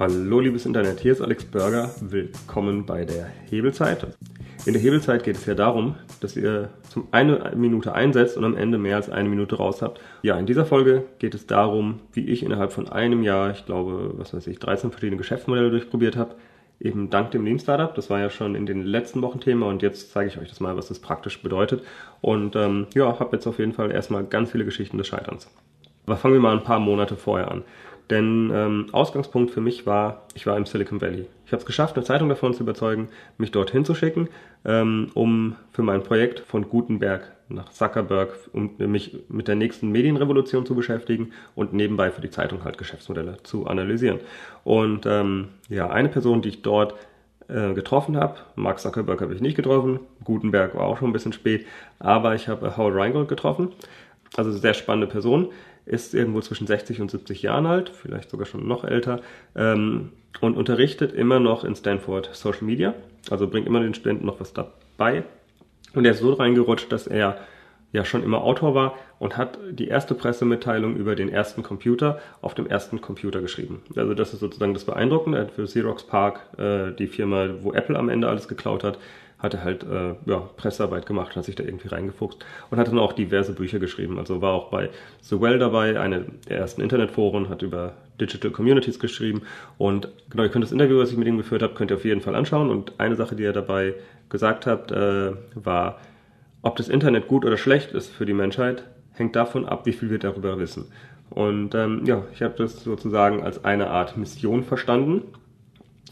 Hallo liebes Internet, hier ist Alex Burger. Willkommen bei der Hebelzeit. In der Hebelzeit geht es ja darum, dass ihr zum eine Minute einsetzt und am Ende mehr als eine Minute raus habt. Ja, in dieser Folge geht es darum, wie ich innerhalb von einem Jahr, ich glaube, was weiß ich, 13 verschiedene Geschäftsmodelle durchprobiert habe. Eben dank dem Lean Startup. Das war ja schon in den letzten Wochen Thema und jetzt zeige ich euch das mal, was das praktisch bedeutet. Und ähm, ja, habe jetzt auf jeden Fall erstmal ganz viele Geschichten des Scheiterns. Aber fangen wir mal ein paar Monate vorher an. Denn ähm, Ausgangspunkt für mich war, ich war im Silicon Valley. Ich habe es geschafft, eine Zeitung davon zu überzeugen, mich dorthin zu schicken, ähm, um für mein Projekt von Gutenberg nach Zuckerberg, um mich mit der nächsten Medienrevolution zu beschäftigen und nebenbei für die Zeitung halt Geschäftsmodelle zu analysieren. Und ähm, ja, eine Person, die ich dort äh, getroffen habe, Mark Zuckerberg habe ich nicht getroffen, Gutenberg war auch schon ein bisschen spät, aber ich habe Howard Reingold getroffen, also sehr spannende Person ist irgendwo zwischen 60 und 70 Jahren alt, vielleicht sogar schon noch älter, ähm, und unterrichtet immer noch in Stanford Social Media, also bringt immer den Studenten noch was dabei. Und er ist so reingerutscht, dass er ja schon immer Autor war und hat die erste Pressemitteilung über den ersten Computer auf dem ersten Computer geschrieben. Also das ist sozusagen das Beeindruckende. Er hat für Xerox Park, äh, die Firma, wo Apple am Ende alles geklaut hat, hat er halt äh, ja, Pressearbeit gemacht, hat sich da irgendwie reingefuchst und hat dann auch diverse Bücher geschrieben. Also war auch bei The Well dabei, eine der ersten Internetforen, hat über Digital Communities geschrieben und genau, ihr könnt das Interview, was ich mit ihm geführt habe, könnt ihr auf jeden Fall anschauen und eine Sache, die er dabei gesagt hat, äh, war, ob das Internet gut oder schlecht ist für die Menschheit, hängt davon ab, wie viel wir darüber wissen. Und ähm, ja, ich habe das sozusagen als eine Art Mission verstanden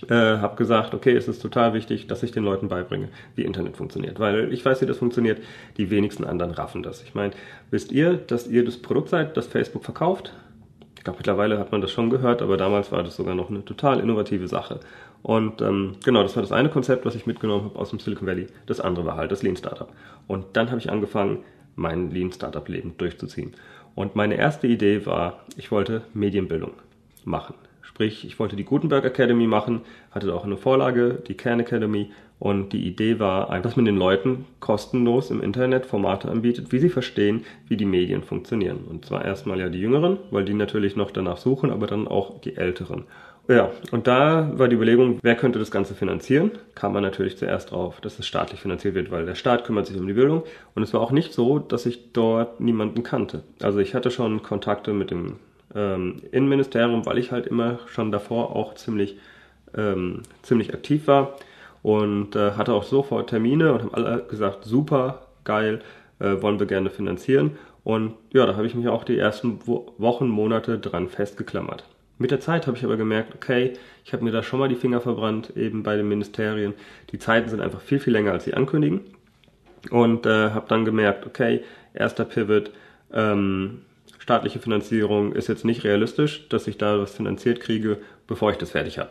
äh, habe gesagt, okay, es ist total wichtig, dass ich den Leuten beibringe, wie Internet funktioniert. Weil ich weiß, wie das funktioniert, die wenigsten anderen raffen das. Ich meine, wisst ihr, dass ihr das Produkt seid, das Facebook verkauft? Ich glaube, mittlerweile hat man das schon gehört, aber damals war das sogar noch eine total innovative Sache. Und ähm, genau, das war das eine Konzept, was ich mitgenommen habe aus dem Silicon Valley. Das andere war halt das Lean Startup. Und dann habe ich angefangen, mein Lean Startup Leben durchzuziehen. Und meine erste Idee war, ich wollte Medienbildung machen. Sprich, ich wollte die Gutenberg Academy machen, hatte auch eine Vorlage, die Kern Academy. Und die Idee war dass man den Leuten kostenlos im Internet Formate anbietet, wie sie verstehen, wie die Medien funktionieren. Und zwar erstmal ja die Jüngeren, weil die natürlich noch danach suchen, aber dann auch die Älteren. Ja, und da war die Überlegung, wer könnte das Ganze finanzieren? Kam man natürlich zuerst drauf, dass es staatlich finanziert wird, weil der Staat kümmert sich um die Bildung. Und es war auch nicht so, dass ich dort niemanden kannte. Also ich hatte schon Kontakte mit dem ähm, Innenministerium, weil ich halt immer schon davor auch ziemlich, ähm, ziemlich aktiv war und äh, hatte auch sofort Termine und haben alle gesagt, super, geil, äh, wollen wir gerne finanzieren. Und ja, da habe ich mich auch die ersten Wo Wochen, Monate dran festgeklammert. Mit der Zeit habe ich aber gemerkt, okay, ich habe mir da schon mal die Finger verbrannt, eben bei den Ministerien. Die Zeiten sind einfach viel, viel länger, als sie ankündigen. Und äh, habe dann gemerkt, okay, erster Pivot, ähm, staatliche Finanzierung ist jetzt nicht realistisch, dass ich da was finanziert kriege, bevor ich das fertig habe.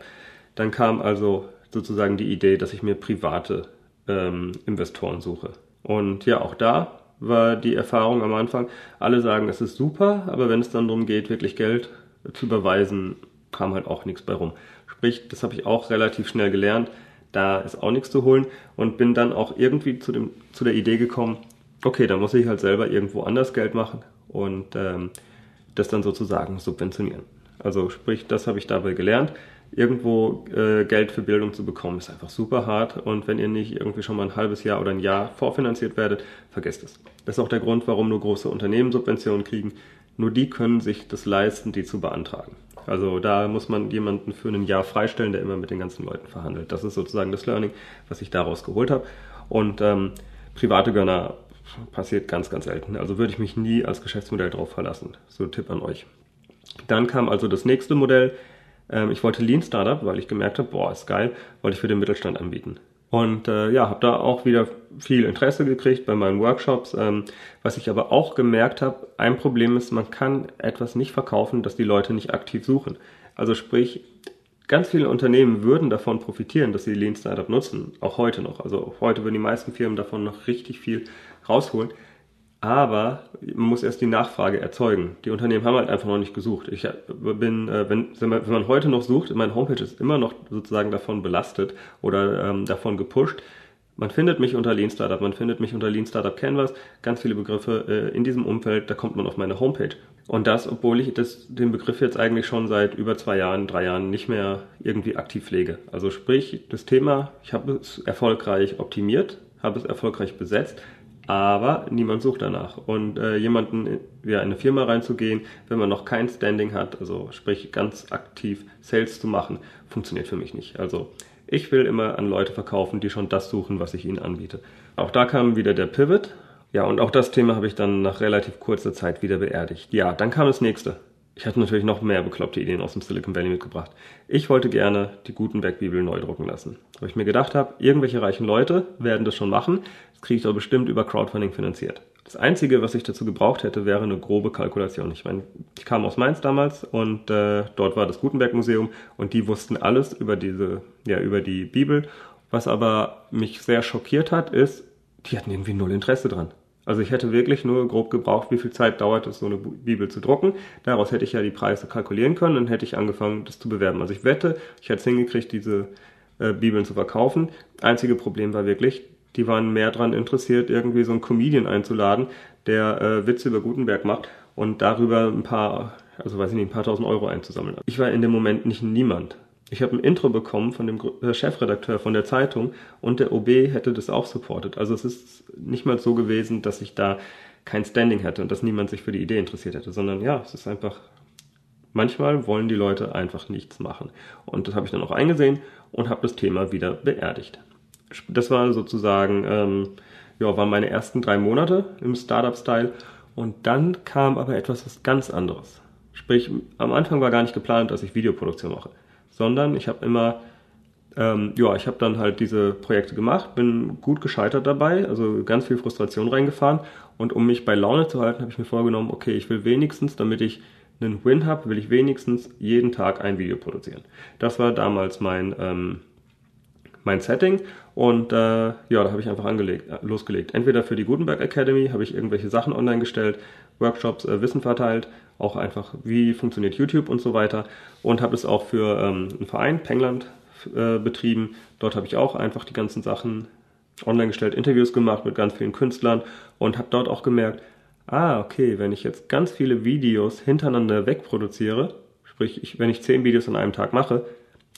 Dann kam also sozusagen die Idee, dass ich mir private ähm, Investoren suche. Und ja, auch da war die Erfahrung am Anfang, alle sagen, es ist super, aber wenn es dann darum geht, wirklich Geld zu überweisen, kam halt auch nichts bei rum. Sprich, das habe ich auch relativ schnell gelernt, da ist auch nichts zu holen und bin dann auch irgendwie zu, dem, zu der Idee gekommen, okay, dann muss ich halt selber irgendwo anders Geld machen und ähm, das dann sozusagen subventionieren. Also sprich, das habe ich dabei gelernt. Irgendwo äh, Geld für Bildung zu bekommen, ist einfach super hart. Und wenn ihr nicht irgendwie schon mal ein halbes Jahr oder ein Jahr vorfinanziert werdet, vergesst es. Das ist auch der Grund, warum nur große Unternehmen Subventionen kriegen. Nur die können sich das leisten, die zu beantragen. Also da muss man jemanden für ein Jahr freistellen, der immer mit den ganzen Leuten verhandelt. Das ist sozusagen das Learning, was ich daraus geholt habe. Und ähm, private Gönner passiert ganz, ganz selten. Also würde ich mich nie als Geschäftsmodell drauf verlassen. So ein Tipp an euch. Dann kam also das nächste Modell. Ähm, ich wollte Lean Startup, weil ich gemerkt habe, boah, ist geil, wollte ich für den Mittelstand anbieten. Und äh, ja, habe da auch wieder viel Interesse gekriegt bei meinen Workshops. Ähm, was ich aber auch gemerkt habe, ein Problem ist, man kann etwas nicht verkaufen, das die Leute nicht aktiv suchen. Also sprich, ganz viele Unternehmen würden davon profitieren, dass sie Lean Startup nutzen, auch heute noch. Also heute würden die meisten Firmen davon noch richtig viel rausholen. Aber man muss erst die Nachfrage erzeugen. Die Unternehmen haben halt einfach noch nicht gesucht. Ich bin, äh, wenn, wenn man heute noch sucht, meine Homepage ist immer noch sozusagen davon belastet oder ähm, davon gepusht, Man findet mich unter Lean Startup, man findet mich unter Lean Startup Canvas, ganz viele Begriffe äh, in diesem Umfeld, da kommt man auf meine Homepage. Und das, obwohl ich das, den Begriff jetzt eigentlich schon seit über zwei Jahren, drei Jahren nicht mehr irgendwie aktiv pflege. Also sprich, das Thema, ich habe es erfolgreich optimiert, habe es erfolgreich besetzt, aber niemand sucht danach. Und äh, jemanden wie eine Firma reinzugehen, wenn man noch kein Standing hat, also sprich ganz aktiv Sales zu machen, funktioniert für mich nicht. Also ich will immer an Leute verkaufen, die schon das suchen, was ich ihnen anbiete. Auch da kam wieder der Pivot. Ja, und auch das Thema habe ich dann nach relativ kurzer Zeit wieder beerdigt. Ja, dann kam das nächste. Ich hatte natürlich noch mehr bekloppte Ideen aus dem Silicon Valley mitgebracht. Ich wollte gerne die Gutenberg-Bibel neu drucken lassen. Weil ich mir gedacht habe, irgendwelche reichen Leute werden das schon machen. Das kriege ich doch bestimmt über Crowdfunding finanziert. Das Einzige, was ich dazu gebraucht hätte, wäre eine grobe Kalkulation. Ich meine, ich kam aus Mainz damals und äh, dort war das Gutenberg-Museum und die wussten alles über diese, ja, über die Bibel. Was aber mich sehr schockiert hat, ist, die hatten irgendwie null Interesse dran. Also ich hätte wirklich nur grob gebraucht, wie viel Zeit dauert es, so eine Bibel zu drucken. Daraus hätte ich ja die Preise kalkulieren können und hätte ich angefangen, das zu bewerben. Also ich wette, ich hätte es hingekriegt, diese äh, Bibeln zu verkaufen. Einzige Problem war wirklich, die waren mehr daran interessiert, irgendwie so einen Comedian einzuladen, der äh, Witze über Gutenberg macht und darüber ein paar, also weiß ich nicht, ein paar tausend Euro einzusammeln. Ich war in dem Moment nicht niemand. Ich habe ein Intro bekommen von dem äh, Chefredakteur von der Zeitung und der OB hätte das auch supportet. Also es ist nicht mal so gewesen, dass ich da kein Standing hätte und dass niemand sich für die Idee interessiert hätte, sondern ja, es ist einfach, manchmal wollen die Leute einfach nichts machen. Und das habe ich dann auch eingesehen und habe das Thema wieder beerdigt das war sozusagen, ähm, ja, waren meine ersten drei Monate im Startup-Style. Und dann kam aber etwas was ganz anderes. Sprich, am Anfang war gar nicht geplant, dass ich Videoproduktion mache, sondern ich habe immer, ähm, ja, ich habe dann halt diese Projekte gemacht, bin gut gescheitert dabei, also ganz viel Frustration reingefahren. Und um mich bei Laune zu halten, habe ich mir vorgenommen, okay, ich will wenigstens, damit ich einen Win habe, will ich wenigstens jeden Tag ein Video produzieren. Das war damals mein, ähm, mein Setting und äh, ja, da habe ich einfach angelegt, äh, losgelegt. Entweder für die Gutenberg Academy habe ich irgendwelche Sachen online gestellt, Workshops, äh, Wissen verteilt, auch einfach, wie funktioniert YouTube und so weiter. Und habe es auch für ähm, einen Verein, Pengland, äh, betrieben. Dort habe ich auch einfach die ganzen Sachen online gestellt, Interviews gemacht mit ganz vielen Künstlern und habe dort auch gemerkt, ah, okay, wenn ich jetzt ganz viele Videos hintereinander wegproduziere, sprich, ich, wenn ich zehn Videos an einem Tag mache,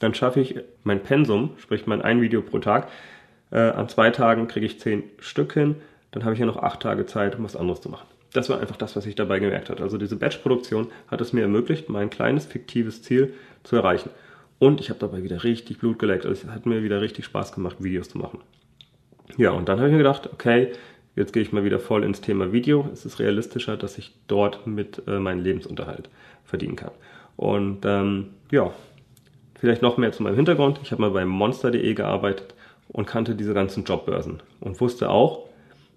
dann schaffe ich mein Pensum, sprich mein ein Video pro Tag. Äh, an zwei Tagen kriege ich zehn Stück hin, dann habe ich ja noch acht Tage Zeit, um was anderes zu machen. Das war einfach das, was ich dabei gemerkt habe. Also diese Batch-Produktion hat es mir ermöglicht, mein kleines fiktives Ziel zu erreichen. Und ich habe dabei wieder richtig Blut geleckt. Also es hat mir wieder richtig Spaß gemacht, Videos zu machen. Ja, und dann habe ich mir gedacht, okay, jetzt gehe ich mal wieder voll ins Thema Video. Es ist realistischer, dass ich dort mit äh, meinen Lebensunterhalt verdienen kann. Und ähm, ja, Vielleicht noch mehr zu meinem Hintergrund. Ich habe mal bei monster.de gearbeitet und kannte diese ganzen Jobbörsen und wusste auch,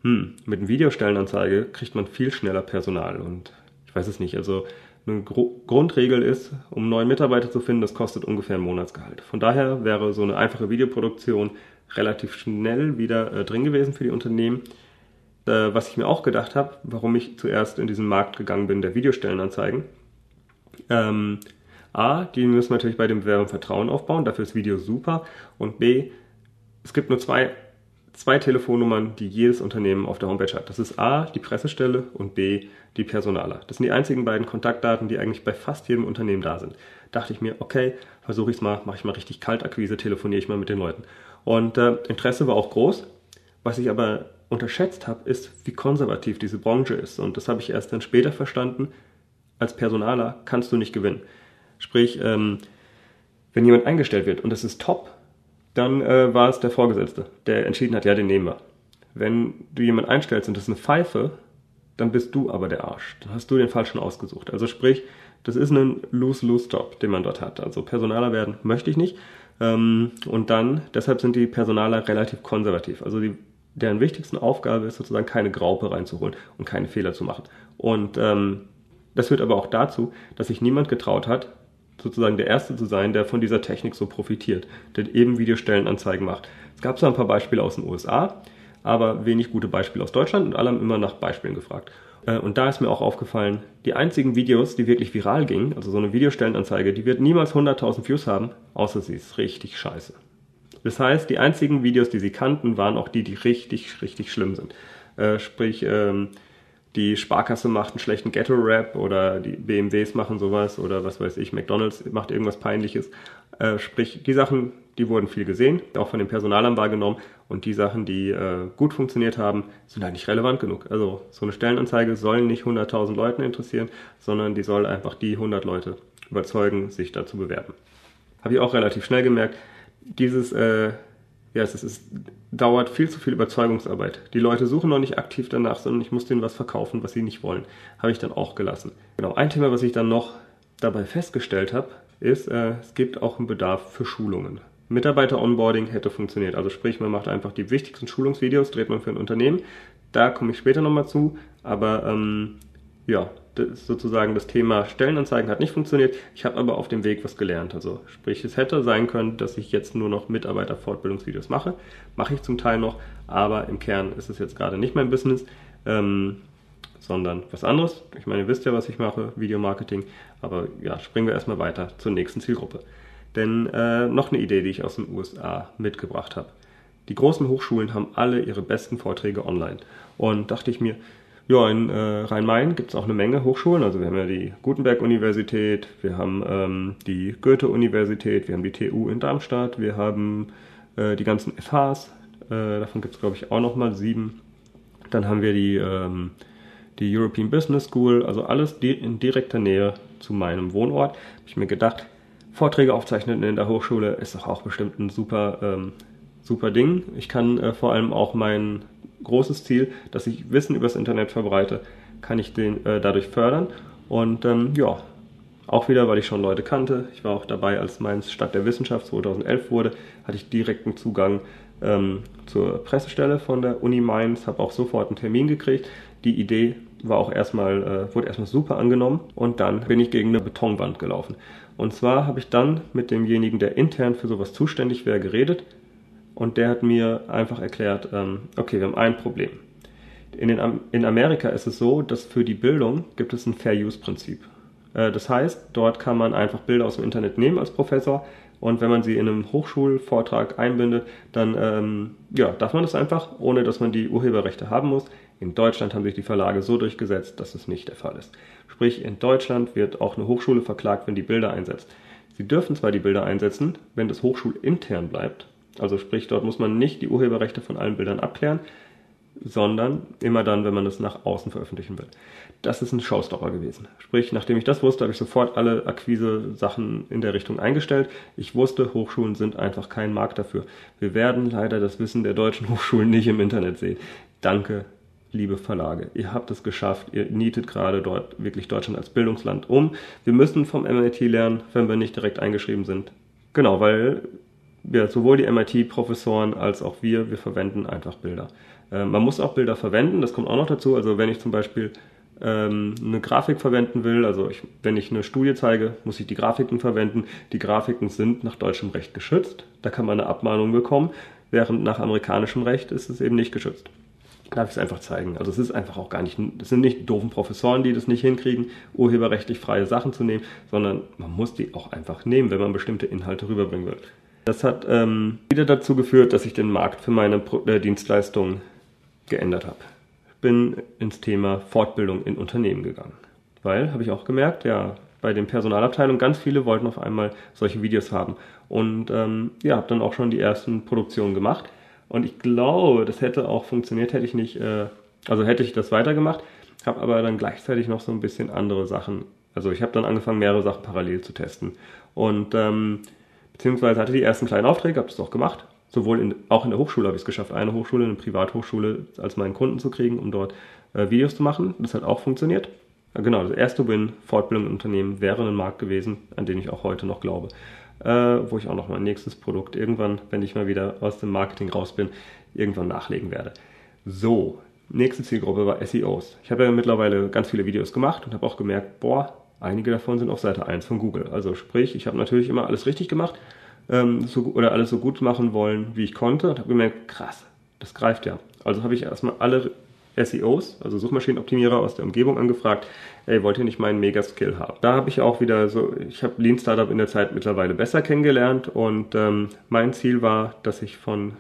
hm, mit einer Videostellenanzeige kriegt man viel schneller Personal und ich weiß es nicht. Also eine Gro Grundregel ist, um neue Mitarbeiter zu finden, das kostet ungefähr ein Monatsgehalt. Von daher wäre so eine einfache Videoproduktion relativ schnell wieder äh, drin gewesen für die Unternehmen. Äh, was ich mir auch gedacht habe, warum ich zuerst in diesen Markt gegangen bin, der Videostellenanzeigen. Ähm, A, die müssen natürlich bei dem Bewerber Vertrauen aufbauen, dafür ist Video super. Und B, es gibt nur zwei, zwei Telefonnummern, die jedes Unternehmen auf der Homepage hat. Das ist A, die Pressestelle und B, die Personaler. Das sind die einzigen beiden Kontaktdaten, die eigentlich bei fast jedem Unternehmen da sind. Dachte ich mir, okay, versuche ich es mal, mache ich mal richtig Kaltakquise, telefoniere ich mal mit den Leuten. Und äh, Interesse war auch groß. Was ich aber unterschätzt habe, ist, wie konservativ diese Branche ist. Und das habe ich erst dann später verstanden. Als Personaler kannst du nicht gewinnen. Sprich, ähm, wenn jemand eingestellt wird und das ist top, dann äh, war es der Vorgesetzte, der entschieden hat, ja, den nehmen wir. Wenn du jemanden einstellst und das ist eine Pfeife, dann bist du aber der Arsch. Dann hast du den falschen ausgesucht. Also sprich, das ist ein Lose-Lose-Job, den man dort hat. Also Personaler werden möchte ich nicht. Ähm, und dann, deshalb sind die Personaler relativ konservativ. Also die, deren wichtigsten Aufgabe ist sozusagen keine Graupe reinzuholen und keine Fehler zu machen. Und ähm, das führt aber auch dazu, dass sich niemand getraut hat, sozusagen der Erste zu sein, der von dieser Technik so profitiert, der eben Videostellenanzeigen macht. Es gab zwar ein paar Beispiele aus den USA, aber wenig gute Beispiele aus Deutschland und alle haben immer nach Beispielen gefragt. Äh, und da ist mir auch aufgefallen, die einzigen Videos, die wirklich viral gingen, also so eine Videostellenanzeige, die wird niemals 100.000 Views haben, außer sie ist richtig scheiße. Das heißt, die einzigen Videos, die sie kannten, waren auch die, die richtig, richtig schlimm sind. Äh, sprich, ähm, die Sparkasse macht einen schlechten Ghetto-Rap oder die BMWs machen sowas oder was weiß ich, McDonalds macht irgendwas Peinliches. Äh, sprich, die Sachen, die wurden viel gesehen, auch von dem Personalamt wahrgenommen und die Sachen, die äh, gut funktioniert haben, sind halt nicht relevant genug. Also so eine Stellenanzeige soll nicht 100.000 Leuten interessieren, sondern die soll einfach die 100 Leute überzeugen, sich da zu bewerben. Habe ich auch relativ schnell gemerkt, dieses äh, ja, es ist, dauert viel zu viel Überzeugungsarbeit. Die Leute suchen noch nicht aktiv danach, sondern ich muss denen was verkaufen, was sie nicht wollen. Habe ich dann auch gelassen. Genau, ein Thema, was ich dann noch dabei festgestellt habe, ist, äh, es gibt auch einen Bedarf für Schulungen. Mitarbeiter-Onboarding hätte funktioniert. Also sprich, man macht einfach die wichtigsten Schulungsvideos, dreht man für ein Unternehmen. Da komme ich später nochmal zu. Aber ähm, ja, sozusagen das Thema Stellenanzeigen hat nicht funktioniert. Ich habe aber auf dem Weg was gelernt. Also sprich, es hätte sein können, dass ich jetzt nur noch Mitarbeiter-Fortbildungsvideos mache. Mache ich zum Teil noch, aber im Kern ist es jetzt gerade nicht mein Business, ähm, sondern was anderes. Ich meine, ihr wisst ja, was ich mache, Videomarketing. Aber ja, springen wir erstmal weiter zur nächsten Zielgruppe. Denn äh, noch eine Idee, die ich aus den USA mitgebracht habe. Die großen Hochschulen haben alle ihre besten Vorträge online. Und dachte ich mir, ja, in äh, Rhein-Main gibt es auch eine Menge Hochschulen. Also wir haben ja die Gutenberg-Universität, wir haben ähm, die Goethe-Universität, wir haben die TU in Darmstadt, wir haben äh, die ganzen FHs, äh, davon gibt es glaube ich auch nochmal sieben. Dann haben wir die, ähm, die European Business School, also alles di in direkter Nähe zu meinem Wohnort. Habe ich mir gedacht, Vorträge aufzeichnen in der Hochschule ist doch auch bestimmt ein super, ähm, super Ding. Ich kann äh, vor allem auch mein großes Ziel, dass ich Wissen übers Internet verbreite, kann ich den äh, dadurch fördern. Und ähm, ja, auch wieder, weil ich schon Leute kannte. Ich war auch dabei, als Mainz Stadt der Wissenschaft 2011 wurde, hatte ich direkten Zugang ähm, zur Pressestelle von der Uni Mainz, habe auch sofort einen Termin gekriegt. Die Idee war auch erstmal, äh, wurde erstmal super angenommen und dann bin ich gegen eine Betonwand gelaufen. Und zwar habe ich dann mit demjenigen, der intern für sowas zuständig wäre, geredet und der hat mir einfach erklärt, ähm, okay, wir haben ein Problem. In, den, in Amerika ist es so, dass für die Bildung gibt es ein Fair-Use-Prinzip. Äh, das heißt, dort kann man einfach Bilder aus dem Internet nehmen als Professor und wenn man sie in einem Hochschulvortrag einbindet, dann ähm, ja, darf man das einfach, ohne dass man die Urheberrechte haben muss. In Deutschland haben sich die Verlage so durchgesetzt, dass es nicht der Fall ist. Sprich, in Deutschland wird auch eine Hochschule verklagt, wenn die Bilder einsetzt. Sie dürfen zwar die Bilder einsetzen, wenn das hochschulintern bleibt, also sprich, dort muss man nicht die Urheberrechte von allen Bildern abklären, sondern immer dann, wenn man es nach außen veröffentlichen will. Das ist ein Showstopper gewesen. Sprich, nachdem ich das wusste, habe ich sofort alle Akquise-Sachen in der Richtung eingestellt. Ich wusste, Hochschulen sind einfach kein Markt dafür. Wir werden leider das Wissen der deutschen Hochschulen nicht im Internet sehen. Danke, liebe Verlage. Ihr habt es geschafft. Ihr nietet gerade dort wirklich Deutschland als Bildungsland um. Wir müssen vom MIT lernen, wenn wir nicht direkt eingeschrieben sind. Genau, weil ja, sowohl die MIT-Professoren als auch wir, wir verwenden einfach Bilder. Äh, man muss auch Bilder verwenden, das kommt auch noch dazu. Also wenn ich zum Beispiel ähm, eine Grafik verwenden will, also ich, wenn ich eine Studie zeige, muss ich die Grafiken verwenden. Die Grafiken sind nach deutschem Recht geschützt, da kann man eine Abmahnung bekommen, während nach amerikanischem Recht ist es eben nicht geschützt. Darf ich es einfach zeigen. Also es ist einfach auch gar nicht, es sind nicht doofen Professoren, die das nicht hinkriegen, urheberrechtlich freie Sachen zu nehmen, sondern man muss die auch einfach nehmen, wenn man bestimmte Inhalte rüberbringen will. Das hat ähm, wieder dazu geführt, dass ich den Markt für meine Pro äh, Dienstleistungen geändert habe. Ich bin ins Thema Fortbildung in Unternehmen gegangen. Weil, habe ich auch gemerkt, ja, bei den Personalabteilungen ganz viele wollten auf einmal solche Videos haben. Und ähm, ja, habe dann auch schon die ersten Produktionen gemacht. Und ich glaube, das hätte auch funktioniert, hätte ich nicht, äh, also hätte ich das weitergemacht, habe aber dann gleichzeitig noch so ein bisschen andere Sachen. Also ich habe dann angefangen, mehrere Sachen parallel zu testen. Und ähm, beziehungsweise hatte die ersten kleinen Aufträge, habe das auch gemacht. Sowohl in, auch in der Hochschule habe ich es geschafft, eine Hochschule, eine Privathochschule als meinen Kunden zu kriegen, um dort äh, Videos zu machen. Das hat auch funktioniert. Ja, genau, das erste Win, Fortbildung im Unternehmen, wäre ein Markt gewesen, an den ich auch heute noch glaube. Äh, wo ich auch noch mein nächstes Produkt irgendwann, wenn ich mal wieder aus dem Marketing raus bin, irgendwann nachlegen werde. So, nächste Zielgruppe war SEOs. Ich habe ja mittlerweile ganz viele Videos gemacht und habe auch gemerkt, boah, Einige davon sind auf Seite 1 von Google. Also sprich, ich habe natürlich immer alles richtig gemacht ähm, so, oder alles so gut machen wollen, wie ich konnte und habe gemerkt, krass, das greift ja. Also habe ich erstmal alle SEOs, also Suchmaschinenoptimierer aus der Umgebung angefragt, ey, wollt ihr nicht meinen Mega-Skill haben? Da habe ich auch wieder so, ich habe Lean Startup in der Zeit mittlerweile besser kennengelernt und ähm, mein Ziel war, dass ich von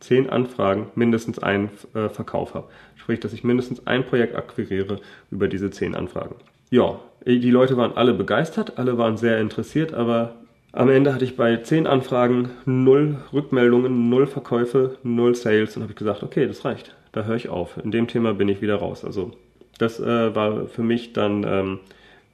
zehn Anfragen mindestens einen äh, Verkauf habe. Sprich, dass ich mindestens ein Projekt akquiriere über diese zehn Anfragen. Ja, die Leute waren alle begeistert, alle waren sehr interessiert, aber am Ende hatte ich bei zehn Anfragen null Rückmeldungen, null Verkäufe, null Sales und habe ich gesagt, okay, das reicht. Da höre ich auf. In dem Thema bin ich wieder raus. Also das äh, war für mich dann ähm,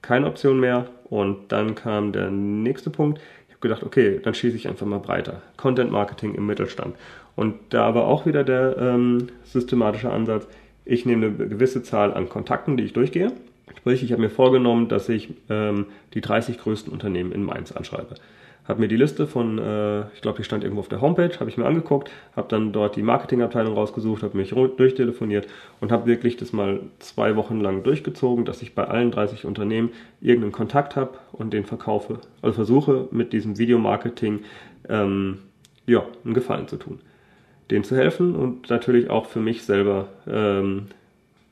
keine Option mehr. Und dann kam der nächste Punkt. Ich habe gedacht, okay, dann schieße ich einfach mal breiter. Content Marketing im Mittelstand. Und da war auch wieder der ähm, systematische Ansatz. Ich nehme eine gewisse Zahl an Kontakten, die ich durchgehe Sprich, ich habe mir vorgenommen, dass ich ähm, die 30 größten Unternehmen in Mainz anschreibe. Habe mir die Liste von, äh, ich glaube, die stand irgendwo auf der Homepage, habe ich mir angeguckt, habe dann dort die Marketingabteilung rausgesucht, habe mich durchtelefoniert und habe wirklich das mal zwei Wochen lang durchgezogen, dass ich bei allen 30 Unternehmen irgendeinen Kontakt habe und den verkaufe. Also versuche mit diesem Videomarketing ähm, ja, einen Gefallen zu tun. Denen zu helfen und natürlich auch für mich selber ähm,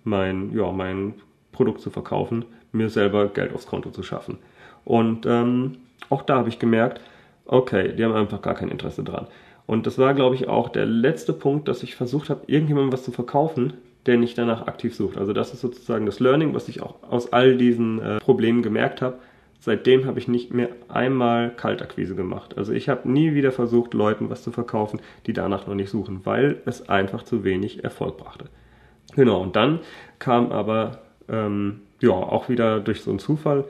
mein, ja, mein Produkt zu verkaufen, mir selber Geld aufs Konto zu schaffen. Und ähm, auch da habe ich gemerkt, okay, die haben einfach gar kein Interesse dran. Und das war, glaube ich, auch der letzte Punkt, dass ich versucht habe, irgendjemandem was zu verkaufen, der nicht danach aktiv sucht. Also das ist sozusagen das Learning, was ich auch aus all diesen äh, Problemen gemerkt habe. Seitdem habe ich nicht mehr einmal Kaltakquise gemacht. Also ich habe nie wieder versucht, Leuten was zu verkaufen, die danach noch nicht suchen, weil es einfach zu wenig Erfolg brachte. Genau, und dann kam aber ähm, ja, auch wieder durch so einen Zufall.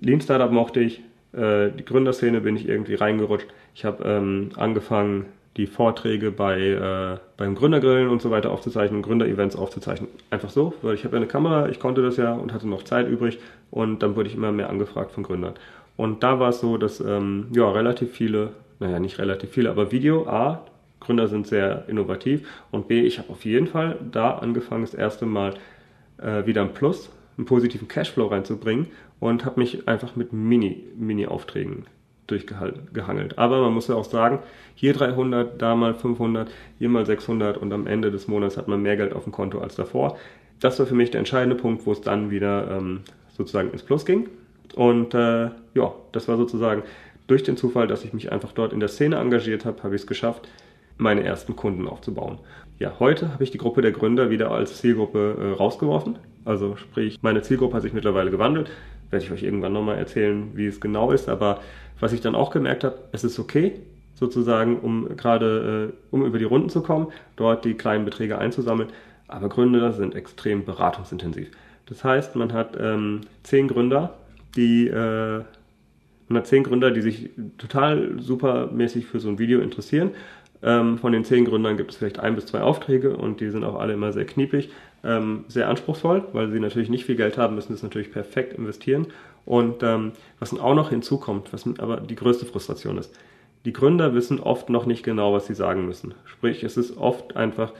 Lean Startup mochte ich, äh, die Gründerszene bin ich irgendwie reingerutscht. Ich habe ähm, angefangen, die Vorträge bei äh, beim Gründergrillen und so weiter aufzuzeichnen, Gründerevents aufzuzeichnen. Einfach so, weil ich habe ja eine Kamera, ich konnte das ja und hatte noch Zeit übrig und dann wurde ich immer mehr angefragt von Gründern. Und da war es so, dass ähm, ja relativ viele, naja nicht relativ viele, aber Video A, Gründer sind sehr innovativ und B, ich habe auf jeden Fall da angefangen, das erste Mal äh, wieder ein Plus, einen positiven Cashflow reinzubringen und habe mich einfach mit Mini, Mini-Aufträgen durchgehangelt. Aber man muss ja auch sagen, hier 300, da mal 500, hier mal 600 und am Ende des Monats hat man mehr Geld auf dem Konto als davor. Das war für mich der entscheidende Punkt, wo es dann wieder ähm, sozusagen ins Plus ging. Und äh, ja, das war sozusagen durch den Zufall, dass ich mich einfach dort in der Szene engagiert habe, habe ich es geschafft, meine ersten Kunden aufzubauen. Ja, heute habe ich die Gruppe der Gründer wieder als Zielgruppe äh, rausgeworfen. Also sprich, meine Zielgruppe hat sich mittlerweile gewandelt. Werde ich euch irgendwann nochmal erzählen, wie es genau ist. Aber was ich dann auch gemerkt habe, es ist okay, sozusagen, um gerade, äh, um über die Runden zu kommen, dort die kleinen Beträge einzusammeln. Aber Gründer sind extrem beratungsintensiv. Das heißt, man hat ähm, zehn Gründer, die äh, man hat zehn Gründer, die sich total supermäßig für so ein Video interessieren ähm, von den zehn Gründern gibt es vielleicht ein bis zwei Aufträge und die sind auch alle immer sehr kniepig, ähm, sehr anspruchsvoll, weil sie natürlich nicht viel Geld haben, müssen das natürlich perfekt investieren. Und ähm, was dann auch noch hinzukommt, was aber die größte Frustration ist, die Gründer wissen oft noch nicht genau, was sie sagen müssen. Sprich, es ist oft einfach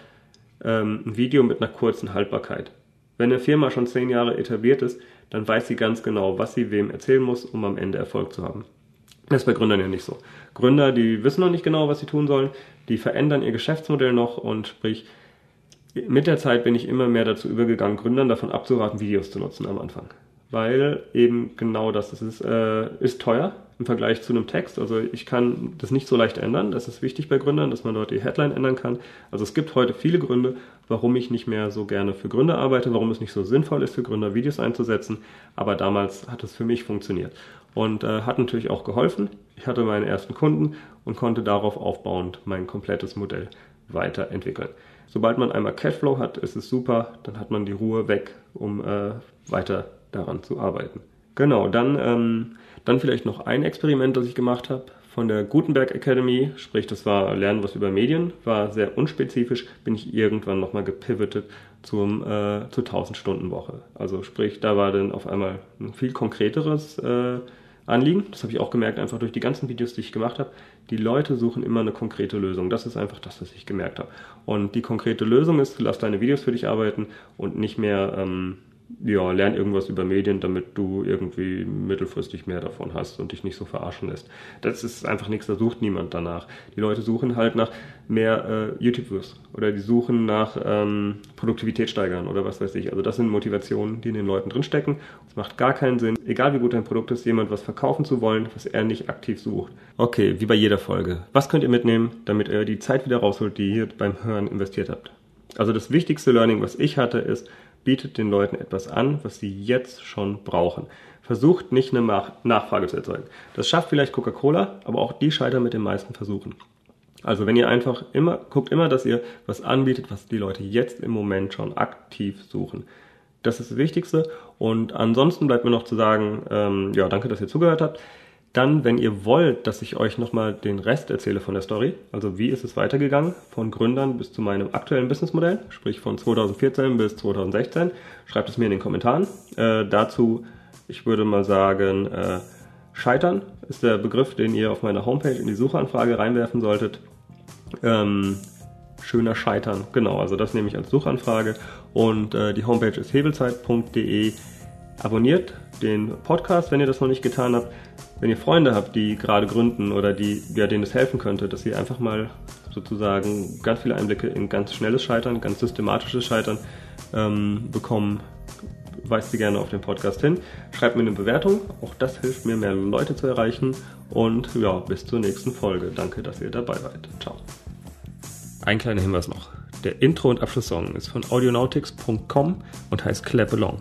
ähm, ein Video mit einer kurzen Haltbarkeit. Wenn eine Firma schon zehn Jahre etabliert ist, dann weiß sie ganz genau, was sie wem erzählen muss, um am Ende Erfolg zu haben. Das ist bei Gründern ja nicht so. Gründer, die wissen noch nicht genau, was sie tun sollen, die verändern ihr Geschäftsmodell noch und sprich, mit der Zeit bin ich immer mehr dazu übergegangen, Gründern davon abzuraten, Videos zu nutzen am Anfang. Weil eben genau das, ist, äh, ist teuer im Vergleich zu einem Text. Also ich kann das nicht so leicht ändern. Das ist wichtig bei Gründern, dass man dort die Headline ändern kann. Also es gibt heute viele Gründe, warum ich nicht mehr so gerne für Gründer arbeite, warum es nicht so sinnvoll ist, für Gründer Videos einzusetzen. Aber damals hat es für mich funktioniert und äh, hat natürlich auch geholfen. Ich hatte meinen ersten Kunden und konnte darauf aufbauend mein komplettes Modell weiterentwickeln. Sobald man einmal Cashflow hat, ist es super, dann hat man die Ruhe weg, um äh, weiter daran zu arbeiten. Genau, dann, ähm, dann vielleicht noch ein Experiment, das ich gemacht habe von der Gutenberg Academy, sprich das war Lernen was über Medien, war sehr unspezifisch, bin ich irgendwann nochmal gepivotet zum, äh, zur 1000 Stunden Woche. Also sprich, da war dann auf einmal ein viel konkreteres äh, Anliegen. Das habe ich auch gemerkt, einfach durch die ganzen Videos, die ich gemacht habe. Die Leute suchen immer eine konkrete Lösung. Das ist einfach das, was ich gemerkt habe. Und die konkrete Lösung ist, lass deine Videos für dich arbeiten und nicht mehr, ähm, ja, lern irgendwas über Medien, damit du irgendwie mittelfristig mehr davon hast und dich nicht so verarschen lässt. Das ist einfach nichts, da sucht niemand danach. Die Leute suchen halt nach mehr äh, YouTube-Views oder die suchen nach ähm, Produktivität steigern oder was weiß ich. Also das sind Motivationen, die in den Leuten drinstecken. Es macht gar keinen Sinn, egal wie gut dein Produkt ist, jemand was verkaufen zu wollen, was er nicht aktiv sucht. Okay, wie bei jeder Folge. Was könnt ihr mitnehmen, damit ihr die Zeit wieder rausholt, die ihr beim Hören investiert habt? Also das wichtigste Learning, was ich hatte, ist, bietet den Leuten etwas an, was sie jetzt schon brauchen. Versucht nicht eine Nachfrage zu erzeugen. Das schafft vielleicht Coca-Cola, aber auch die scheitern mit den meisten Versuchen. Also wenn ihr einfach immer, guckt immer, dass ihr was anbietet, was die Leute jetzt im Moment schon aktiv suchen. Das ist das Wichtigste. Und ansonsten bleibt mir noch zu sagen, ähm, ja, danke, dass ihr zugehört habt. Dann, wenn ihr wollt, dass ich euch nochmal den Rest erzähle von der Story, also wie ist es weitergegangen, von Gründern bis zu meinem aktuellen Businessmodell, sprich von 2014 bis 2016, schreibt es mir in den Kommentaren. Äh, dazu, ich würde mal sagen, äh, Scheitern ist der Begriff, den ihr auf meiner Homepage in die Suchanfrage reinwerfen solltet. Ähm, schöner Scheitern, genau, also das nehme ich als Suchanfrage. Und äh, die Homepage ist hebelzeit.de. Abonniert den Podcast, wenn ihr das noch nicht getan habt wenn ihr Freunde habt, die gerade gründen oder die, ja, denen es helfen könnte, dass sie einfach mal sozusagen ganz viele Einblicke in ganz schnelles Scheitern, ganz systematisches Scheitern ähm, bekommen, weist sie gerne auf den Podcast hin. Schreibt mir eine Bewertung, auch das hilft mir, mehr Leute zu erreichen. Und ja, bis zur nächsten Folge. Danke, dass ihr dabei seid. Ciao. Ein kleiner Hinweis noch. Der Intro- und Abschlusssong ist von audionautics.com und heißt Clap Along.